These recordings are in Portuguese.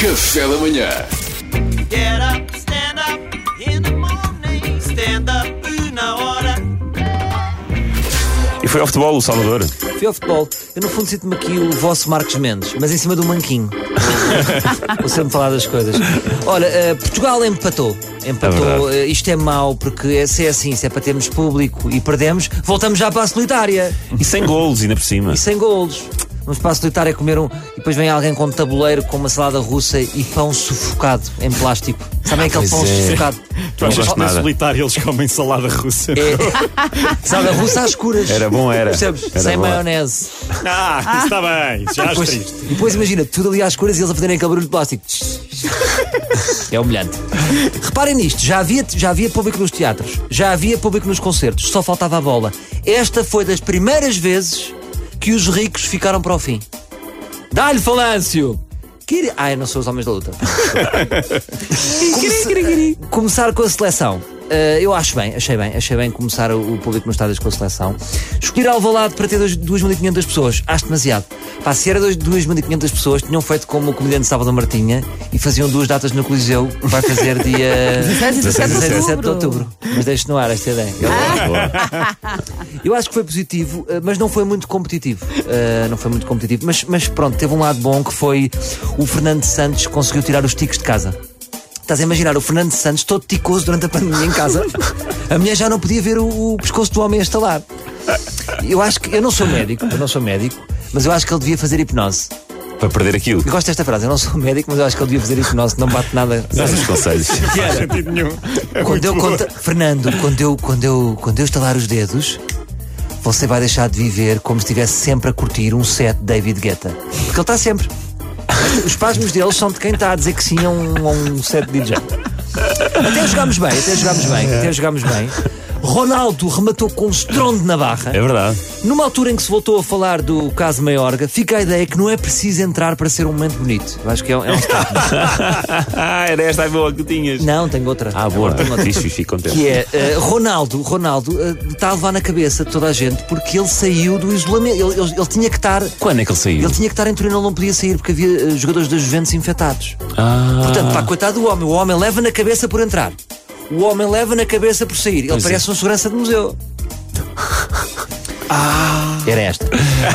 Café da manhã. Get up, stand up in the morning. Stand up na hora. E foi ao futebol, o Salvador. Fui ao futebol. Eu, no fundo, sinto-me aqui o vosso Marcos Mendes, mas em cima do manquinho. Vou sempre falar das coisas. Olha, eh, Portugal empatou. Empatou. É Eh, isto é mau, porque é- se é assim, se é para termos público e perdemos, voltamos já para a solitária. E sem golos, ainda por cima. E sem golos. Vamos para a solitária comer um. E depois vem alguém com um tabuleiro com uma salada russa e pão sufocado em plástico. Sabem aquele pão é. sufocado? Não gosto Na nada. solitária eles comem salada russa. É. Salada russa às escuras. Era bom, era. Percebes? Era sem bom. maionese. Ah, isso está bem. Já Depois, triste. e depois imagina, tudo ali às escuras e eles a fazerem aquele barulho de plástico. É humilhante. Reparem nisto, já havia, já havia público nos teatros, já havia público nos concertos, só faltava a bola. Esta foi das primeiras vezes que os ricos ficaram para o fim. Dá-lhe falâncio! Quiri- Ai, não sou os homens da luta. Comece- Começar com a seleção. Uh, eu acho bem, achei bem, achei bem começar o, o público nos estádios com a seleção. Escolher Alvalade para ter dois- 2.500 pessoas, acho demasiado. Pá, se era dois- 2.500 pessoas, tinham feito como o comediante Sábado Martinha e faziam duas datas no Coliseu, que vai fazer dia 16 e 17 de 16 17 de outubro. Mas deixe no ar esta ideia. Eu acho que foi positivo, eh, mas não foi muito competitivo. Eh, não foi muito competitivo. Mas, mas pronto, teve um lado bom que foi o Fernando Santos conseguiu tirar os ticos de casa. Estás a imaginar o Fernando Santos todo ticoso durante a pandemia em casa? A mulher já não podia ver o, o pescoço do homem a estalar. Eu acho que. Eu não sou médico, eu não sou médico, mas eu acho que ele devia fazer hipnose. Para perder aquilo. Eu gosto desta frase, eu não sou médico, mas eu acho que ele devia fazer hipnose, não bate nada. Dás os conselhos. Não nenhum. É Quando eu conta, Fernando, quando eu, quando, eu, quando eu estalar os dedos, você vai deixar de viver como se estivesse sempre a curtir um set de David Guetta. Porque ele está sempre. Os pasmos deles são de quem está a dizer que sim a um, a um set de DJ. Até jogámos bem, até jogámos bem, até jogámos bem. Ronaldo rematou com um estrondo na barra. É verdade. Numa altura em que se voltou a falar do caso Maiorga, fica a ideia que não é preciso entrar para ser um momento bonito. Eu acho que é, um- é um. Ah, era esta a boa que tinhas. Não, tenho outra. Ah, boa. Tenho outra. Fixe, fixe, contente. Que é eh, Ronaldo, Ronaldo eh, está a levar na cabeça toda a gente porque ele saiu do isolamento. Ele, ele- ele tinha que estar. Quando é que ele saiu? Ele tinha que estar em Torino, ele não podia sair porque havia eh, jogadores da Juventus infectados. Ah, Portanto, pá, coitado do homem, o homem leva na cabeça por entrar. O homem leva na cabeça por sair. Ele Pois é. parece um segurança de museu. Era esta.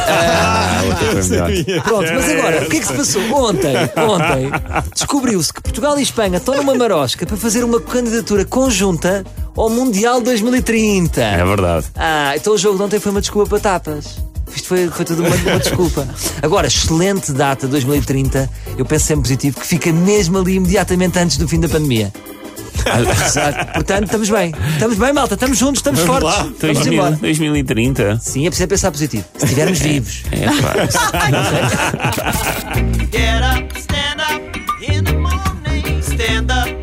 ah, melhor. Pronto, mas agora, o que é que se passou? Ontem, ontem, descobriu-se que Portugal e Espanha estão numa marosca para fazer uma candidatura conjunta ao Mundial 2030. É verdade. Ah, então o jogo de ontem foi uma desculpa para tapas. Isto foi, foi tudo uma, uma desculpa. Agora, excelente data 2030. Eu penso sempre positivo que fica mesmo ali imediatamente antes do fim da pandemia. Portanto, estamos bem. Estamos bem, malta. Estamos juntos, estamos Vamos fortes. lá. Vamos 2000, 2030. Sim, é preciso pensar positivo. Se estivermos vivos. É, claro. Get up, stand up in the morning. Stand up.